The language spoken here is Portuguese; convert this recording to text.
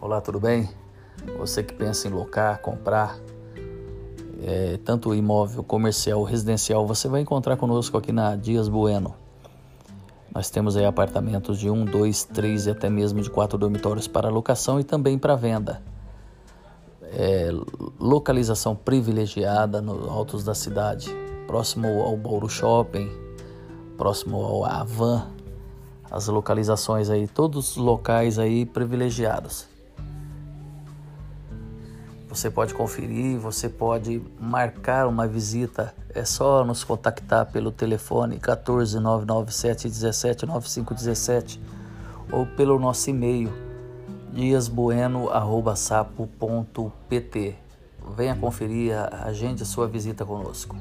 Olá, tudo bem? Você que pensa em locar, comprar, é, tanto imóvel comercial ou residencial, você vai encontrar conosco aqui na Dias Bueno. Nós temos aí apartamentos de um, dois, três e até mesmo de quatro dormitórios para locação e também para venda. É, localização privilegiada nos altos da cidade, próximo ao Bauru Shopping, próximo ao Avan, as localizações aí, todos os locais aí privilegiados. Você pode conferir, você pode marcar uma visita. É só nos contactar pelo telefone 14 997 17 9517 ou pelo nosso e-mail diasbueno@sapo.pt. Venha conferir, agende sua visita conosco.